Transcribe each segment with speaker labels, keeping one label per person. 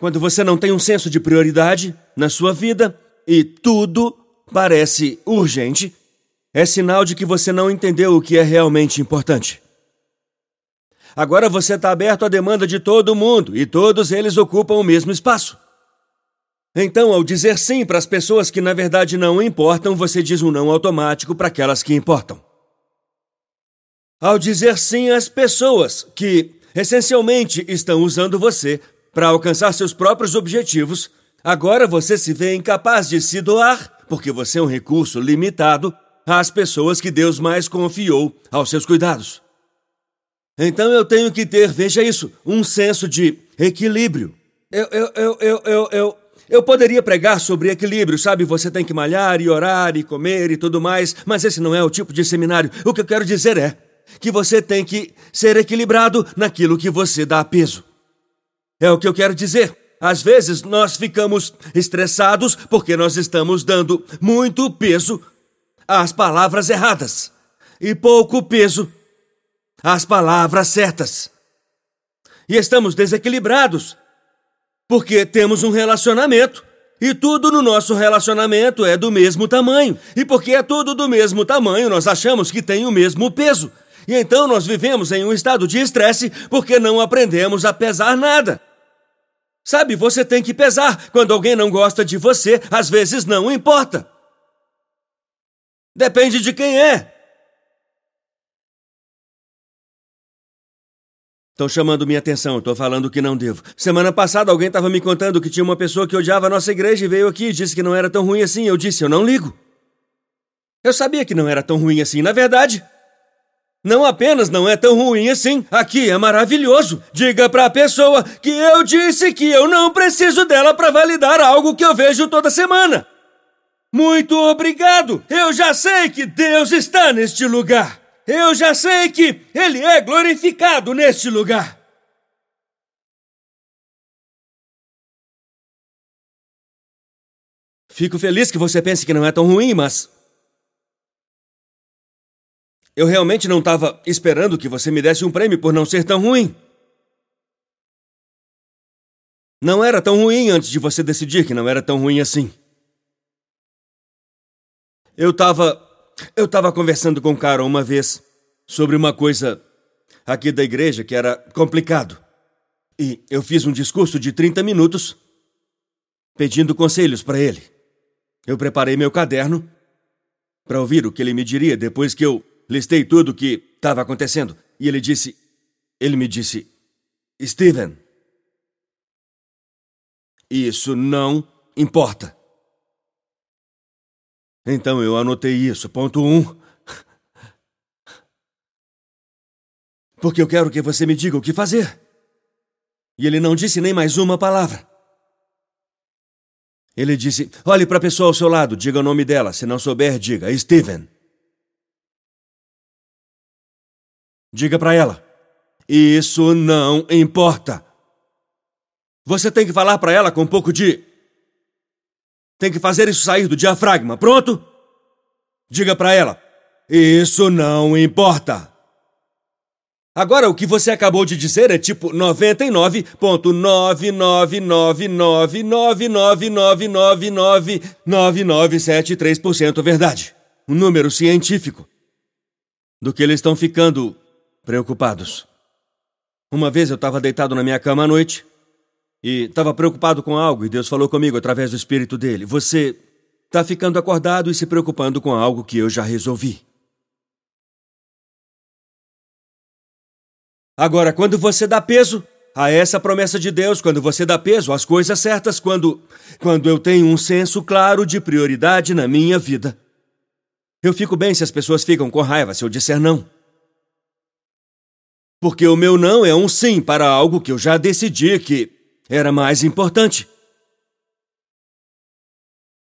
Speaker 1: Quando você não tem um senso de prioridade na sua vida e tudo parece urgente, é sinal de que você não entendeu o que é realmente importante. Agora você está aberto à demanda de todo mundo e todos eles ocupam o mesmo espaço. Então, ao dizer sim para as pessoas que na verdade não importam, você diz um não automático para aquelas que importam. Ao dizer sim às pessoas que essencialmente estão usando você para alcançar seus próprios objetivos, agora você se vê incapaz de se doar, porque você é um recurso limitado às pessoas que Deus mais confiou aos seus cuidados. Então eu tenho que ter, veja isso, um senso de equilíbrio. Eu, eu, eu, eu, eu, eu, eu poderia pregar sobre equilíbrio, sabe? Você tem que malhar e orar e comer e tudo mais, mas esse não é o tipo de seminário. O que eu quero dizer é que você tem que ser equilibrado naquilo que você dá peso. É o que eu quero dizer. Às vezes nós ficamos estressados porque nós estamos dando muito peso às palavras erradas e pouco peso às palavras certas. E estamos desequilibrados porque temos um relacionamento e tudo no nosso relacionamento é do mesmo tamanho. E porque é tudo do mesmo tamanho, nós achamos que tem o mesmo peso. E então nós vivemos em um estado de estresse porque não aprendemos a pesar nada. Sabe, você tem que pesar. Quando alguém não gosta de você, às vezes não importa. Depende de quem é. Estão chamando minha atenção, estou falando que não devo. Semana passada alguém estava me contando que tinha uma pessoa que odiava a nossa igreja e veio aqui e disse que não era tão ruim assim. Eu disse, eu não ligo. Eu sabia que não era tão ruim assim, na verdade. Não apenas não é tão ruim assim, aqui é maravilhoso. Diga para a pessoa que eu disse que eu não preciso dela para validar algo que eu vejo toda semana. Muito obrigado! Eu já sei que Deus está neste lugar. Eu já sei que Ele é glorificado neste lugar. Fico feliz que você pense que não é tão ruim, mas eu realmente não estava esperando que você me desse um prêmio por não ser tão ruim. Não era tão ruim antes de você decidir que não era tão ruim assim. Eu estava. Eu estava conversando com o Carol uma vez sobre uma coisa aqui da igreja que era complicado. E eu fiz um discurso de 30 minutos pedindo conselhos para ele. Eu preparei meu caderno para ouvir o que ele me diria depois que eu Listei tudo o que estava acontecendo e ele disse. Ele me disse: Steven, isso não importa. Então eu anotei isso. Ponto um. Porque eu quero que você me diga o que fazer. E ele não disse nem mais uma palavra. Ele disse: olhe para a pessoa ao seu lado, diga o nome dela. Se não souber, diga Steven. Diga para ela: Isso não importa. Você tem que falar para ela com um pouco de. Tem que fazer isso sair do diafragma, pronto? Diga para ela: Isso não importa. Agora, o que você acabou de dizer é tipo 99,999999999973% verdade. Um número científico. Do que eles estão ficando preocupados. Uma vez eu estava deitado na minha cama à noite e estava preocupado com algo e Deus falou comigo através do Espírito dele: Você está ficando acordado e se preocupando com algo que eu já resolvi. Agora, quando você dá peso a essa promessa de Deus, quando você dá peso às coisas certas, quando, quando eu tenho um senso claro de prioridade na minha vida, eu fico bem se as pessoas ficam com raiva se eu disser não. Porque o meu não é um sim para algo que eu já decidi que era mais importante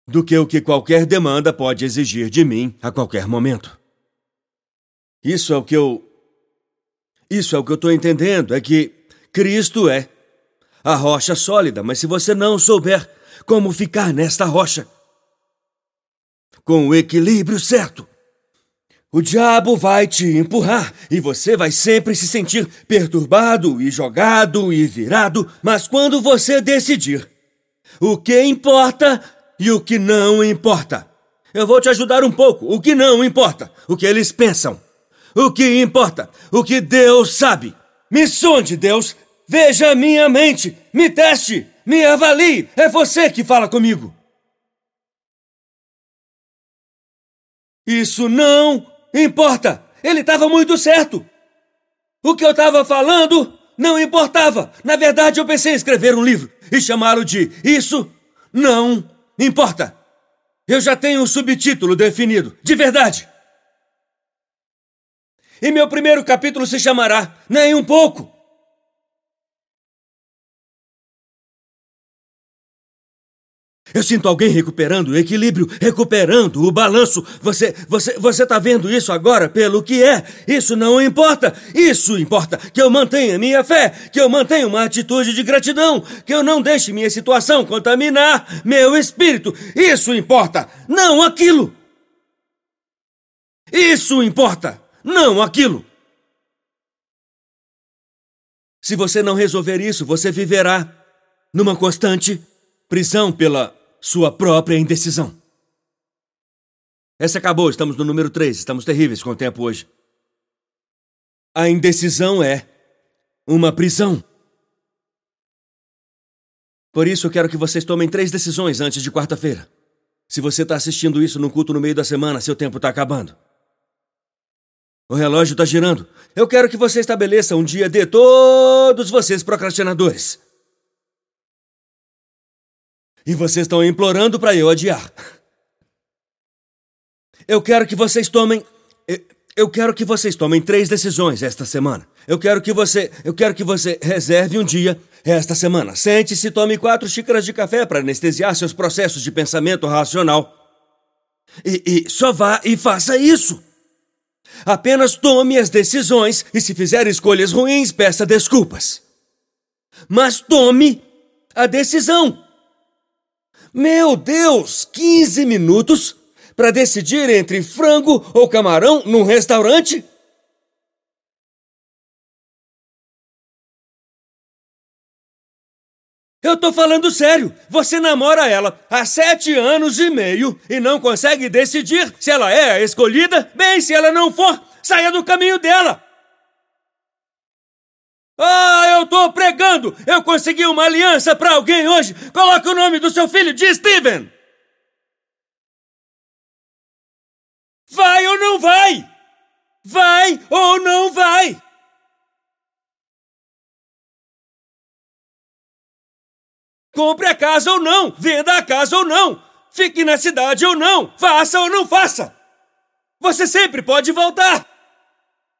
Speaker 1: do que o que qualquer demanda pode exigir de mim a qualquer momento. Isso é o que eu. Isso é o que eu estou entendendo: é que Cristo é a rocha sólida, mas se você não souber como ficar nesta rocha, com o equilíbrio certo, O diabo vai te empurrar e você vai sempre se sentir perturbado e jogado e virado, mas quando você decidir o que importa e o que não importa, eu vou te ajudar um pouco. O que não importa, o que eles pensam. O que importa, o que Deus sabe. Me sonde, Deus. Veja minha mente. Me teste. Me avalie. É você que fala comigo. Isso não importa. Ele estava muito certo. O que eu estava falando não importava. Na verdade, eu pensei em escrever um livro e chamá-lo de Isso Não Importa. Eu já tenho um subtítulo definido, de verdade. E meu primeiro capítulo se chamará Nem um pouco. Eu sinto alguém recuperando o equilíbrio, recuperando o balanço. Você, você, você tá vendo isso agora pelo que é? Isso não importa. Isso importa que eu mantenha minha fé, que eu mantenha uma atitude de gratidão, que eu não deixe minha situação contaminar meu espírito. Isso importa, não aquilo. Isso importa, não aquilo. Se você não resolver isso, você viverá numa constante prisão pela sua própria indecisão. Essa acabou, estamos no número 3, estamos terríveis com o tempo hoje. A indecisão é uma prisão. Por isso eu quero que vocês tomem três decisões antes de quarta-feira. Se você está assistindo isso no culto no meio da semana, seu tempo está acabando. O relógio está girando. Eu quero que você estabeleça um dia de todos vocês procrastinadores. E vocês estão implorando para eu adiar. Eu quero que vocês tomem. Eu quero que vocês tomem três decisões esta semana. Eu quero que você. Eu quero que você reserve um dia esta semana. Sente-se e tome quatro xícaras de café para anestesiar seus processos de pensamento racional. E, e só vá e faça isso. Apenas tome as decisões e, se fizer escolhas ruins, peça desculpas. Mas tome a decisão. Meu Deus, 15 minutos para decidir entre frango ou camarão num restaurante? Eu tô falando sério. Você namora ela há sete anos e meio e não consegue decidir se ela é a escolhida? Bem, se ela não for, saia do caminho dela. Ah, eu tô pregando! Eu consegui uma aliança para alguém hoje! Coloque o nome do seu filho de Steven! Vai ou não vai? Vai ou não vai? Compre a casa ou não, venda a casa ou não, fique na cidade ou não, faça ou não faça. Você sempre pode voltar.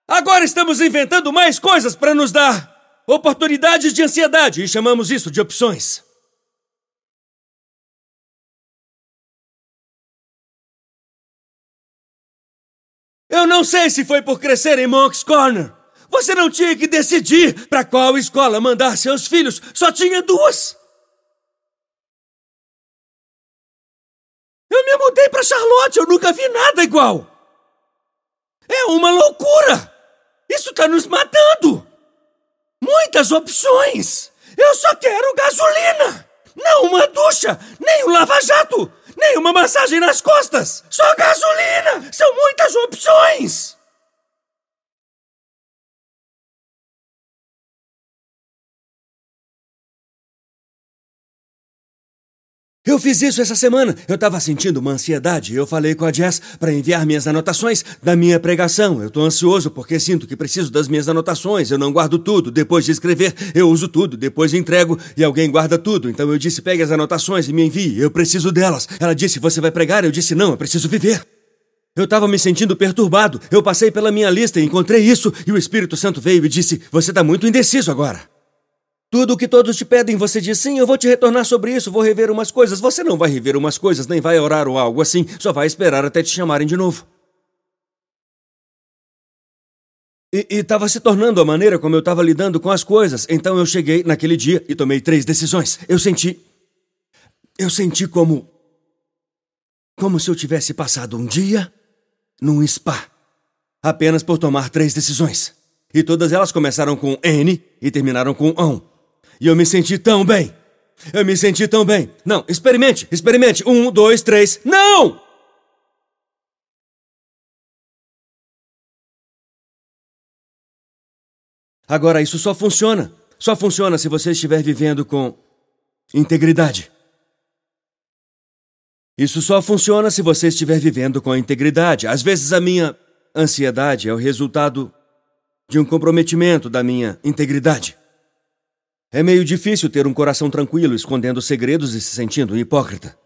Speaker 1: Agora estamos inventando mais coisas para nos dar oportunidades de ansiedade e chamamos isso de opções. Eu não sei se foi por crescer em Monk's Corner. Você não tinha que decidir para qual escola mandar seus filhos, só tinha duas. Eu me mudei para Charlotte, eu nunca vi nada igual. É uma loucura! Isso está nos matando! Muitas opções! Eu só quero gasolina! Não uma ducha, nem um lava-jato, nem uma massagem nas costas! Só gasolina! São muitas opções! Eu fiz isso essa semana. Eu estava sentindo uma ansiedade. Eu falei com a Jess para enviar minhas anotações da minha pregação. Eu estou ansioso porque sinto que preciso das minhas anotações. Eu não guardo tudo. Depois de escrever, eu uso tudo. Depois entrego e alguém guarda tudo. Então eu disse: pegue as anotações e me envie. Eu preciso delas. Ela disse: você vai pregar? Eu disse: não, eu preciso viver. Eu estava me sentindo perturbado. Eu passei pela minha lista e encontrei isso. E o Espírito Santo veio e disse: Você está muito indeciso agora. Tudo o que todos te pedem, você diz sim, eu vou te retornar sobre isso, vou rever umas coisas. Você não vai rever umas coisas, nem vai orar ou algo assim, só vai esperar até te chamarem de novo. E estava se tornando a maneira como eu estava lidando com as coisas. Então eu cheguei naquele dia e tomei três decisões. Eu senti. Eu senti como. Como se eu tivesse passado um dia num spa. apenas por tomar três decisões. E todas elas começaram com N e terminaram com ON. E eu me senti tão bem. Eu me senti tão bem. Não, experimente, experimente. Um, dois, três. Não! Agora, isso só funciona. Só funciona se você estiver vivendo com integridade. Isso só funciona se você estiver vivendo com integridade. Às vezes a minha ansiedade é o resultado de um comprometimento da minha integridade. É meio difícil ter um coração tranquilo escondendo segredos e se sentindo hipócrita.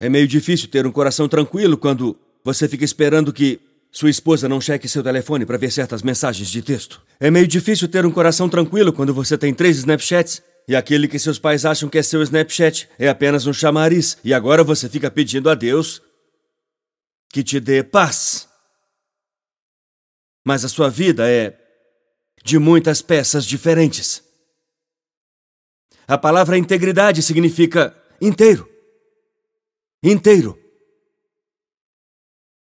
Speaker 1: É meio difícil ter um coração tranquilo quando você fica esperando que sua esposa não cheque seu telefone para ver certas mensagens de texto. É meio difícil ter um coração tranquilo quando você tem três Snapchats e aquele que seus pais acham que é seu Snapchat é apenas um chamariz e agora você fica pedindo a Deus que te dê paz. Mas a sua vida é de muitas peças diferentes. A palavra integridade significa inteiro. Inteiro.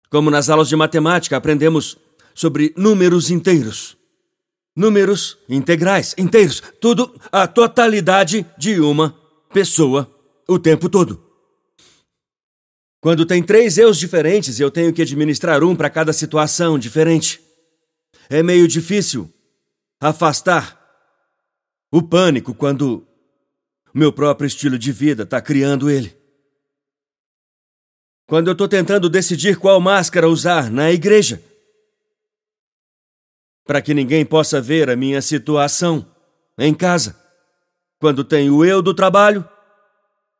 Speaker 1: Como nas aulas de matemática aprendemos sobre números inteiros. Números integrais, inteiros, tudo a totalidade de uma pessoa o tempo todo. Quando tem três eus diferentes, eu tenho que administrar um para cada situação diferente. É meio difícil afastar o pânico quando meu próprio estilo de vida está criando ele. Quando eu estou tentando decidir qual máscara usar na igreja, para que ninguém possa ver a minha situação em casa. Quando tem o eu do trabalho,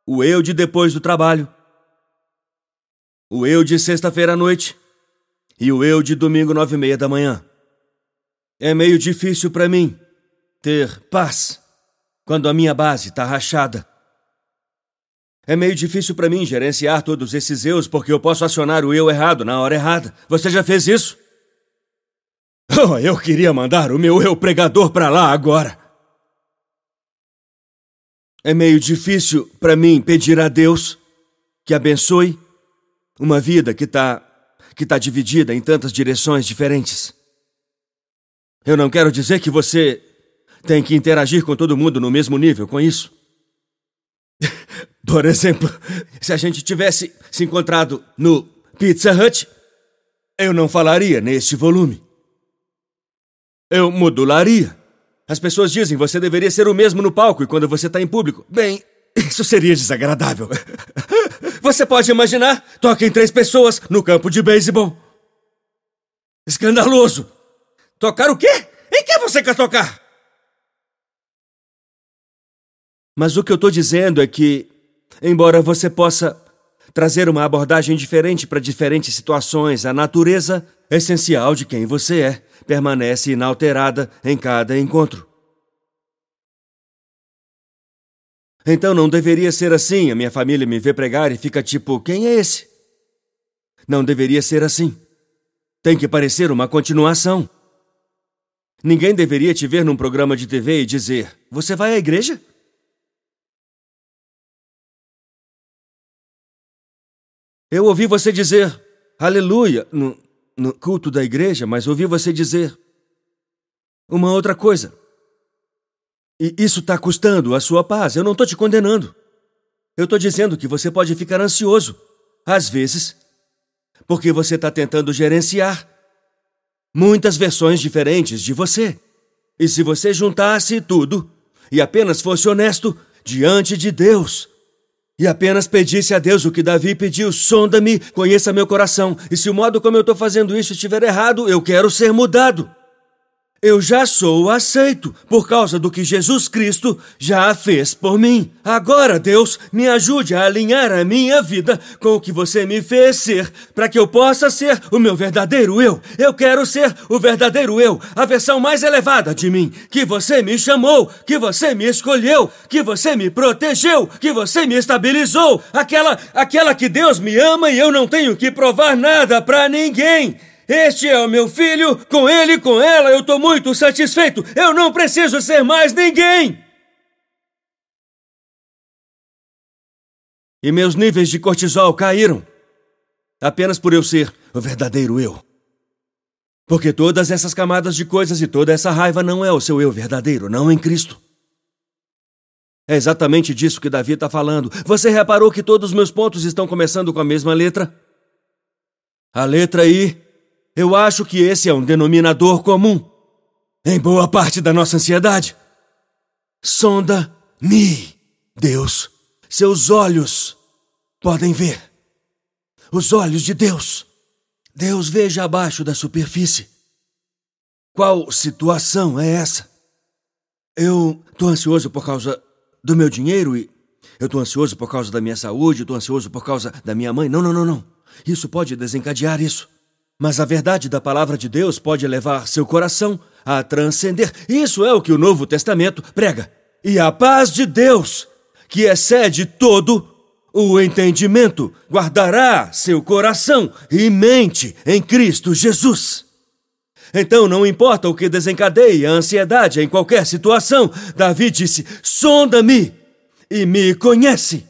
Speaker 1: o eu de depois do trabalho, o eu de sexta-feira à noite e o eu de domingo nove e meia da manhã. É meio difícil para mim ter paz quando a minha base está rachada. É meio difícil para mim gerenciar todos esses eus porque eu posso acionar o eu errado na hora errada. Você já fez isso? Oh, eu queria mandar o meu eu pregador para lá agora. É meio difícil para mim pedir a Deus que abençoe uma vida que está que tá dividida em tantas direções diferentes. Eu não quero dizer que você tem que interagir com todo mundo no mesmo nível com isso. Por exemplo, se a gente tivesse se encontrado no Pizza Hut, eu não falaria neste volume. Eu modularia. As pessoas dizem você deveria ser o mesmo no palco e quando você está em público. Bem, isso seria desagradável. Você pode imaginar? Toquem três pessoas no campo de beisebol. Escandaloso. Tocar o quê? Em que você quer tocar? Mas o que eu estou dizendo é que, embora você possa trazer uma abordagem diferente para diferentes situações, a natureza essencial de quem você é permanece inalterada em cada encontro. Então não deveria ser assim. A minha família me vê pregar e fica tipo: quem é esse? Não deveria ser assim. Tem que parecer uma continuação. Ninguém deveria te ver num programa de TV e dizer: Você vai à igreja? Eu ouvi você dizer aleluia no, no culto da igreja, mas ouvi você dizer uma outra coisa. E isso está custando a sua paz. Eu não estou te condenando. Eu estou dizendo que você pode ficar ansioso, às vezes, porque você está tentando gerenciar muitas versões diferentes de você. E se você juntasse tudo e apenas fosse honesto diante de Deus, e apenas pedisse a Deus o que Davi pediu: sonda-me, conheça meu coração, e se o modo como eu estou fazendo isso estiver errado, eu quero ser mudado. Eu já sou aceito por causa do que Jesus Cristo já fez por mim. Agora, Deus, me ajude a alinhar a minha vida com o que você me fez ser, para que eu possa ser o meu verdadeiro eu. Eu quero ser o verdadeiro eu, a versão mais elevada de mim, que você me chamou, que você me escolheu, que você me protegeu, que você me estabilizou, aquela aquela que Deus me ama e eu não tenho que provar nada para ninguém. Este é o meu filho, com ele e com ela eu estou muito satisfeito. Eu não preciso ser mais ninguém. E meus níveis de cortisol caíram. Apenas por eu ser o verdadeiro eu. Porque todas essas camadas de coisas e toda essa raiva não é o seu eu verdadeiro, não em Cristo. É exatamente disso que Davi está falando. Você reparou que todos os meus pontos estão começando com a mesma letra? A letra I. Eu acho que esse é um denominador comum em boa parte da nossa ansiedade. Sonda-me, Deus. Seus olhos podem ver. Os olhos de Deus. Deus veja abaixo da superfície. Qual situação é essa? Eu tô ansioso por causa do meu dinheiro e eu tô ansioso por causa da minha saúde, tô ansioso por causa da minha mãe. Não, não, não, não. Isso pode desencadear isso. Mas a verdade da palavra de Deus pode levar seu coração a transcender. Isso é o que o Novo Testamento prega. E a paz de Deus, que excede todo o entendimento, guardará seu coração e mente em Cristo Jesus. Então não importa o que desencadeie a ansiedade em qualquer situação, Davi disse: sonda-me e me conhece.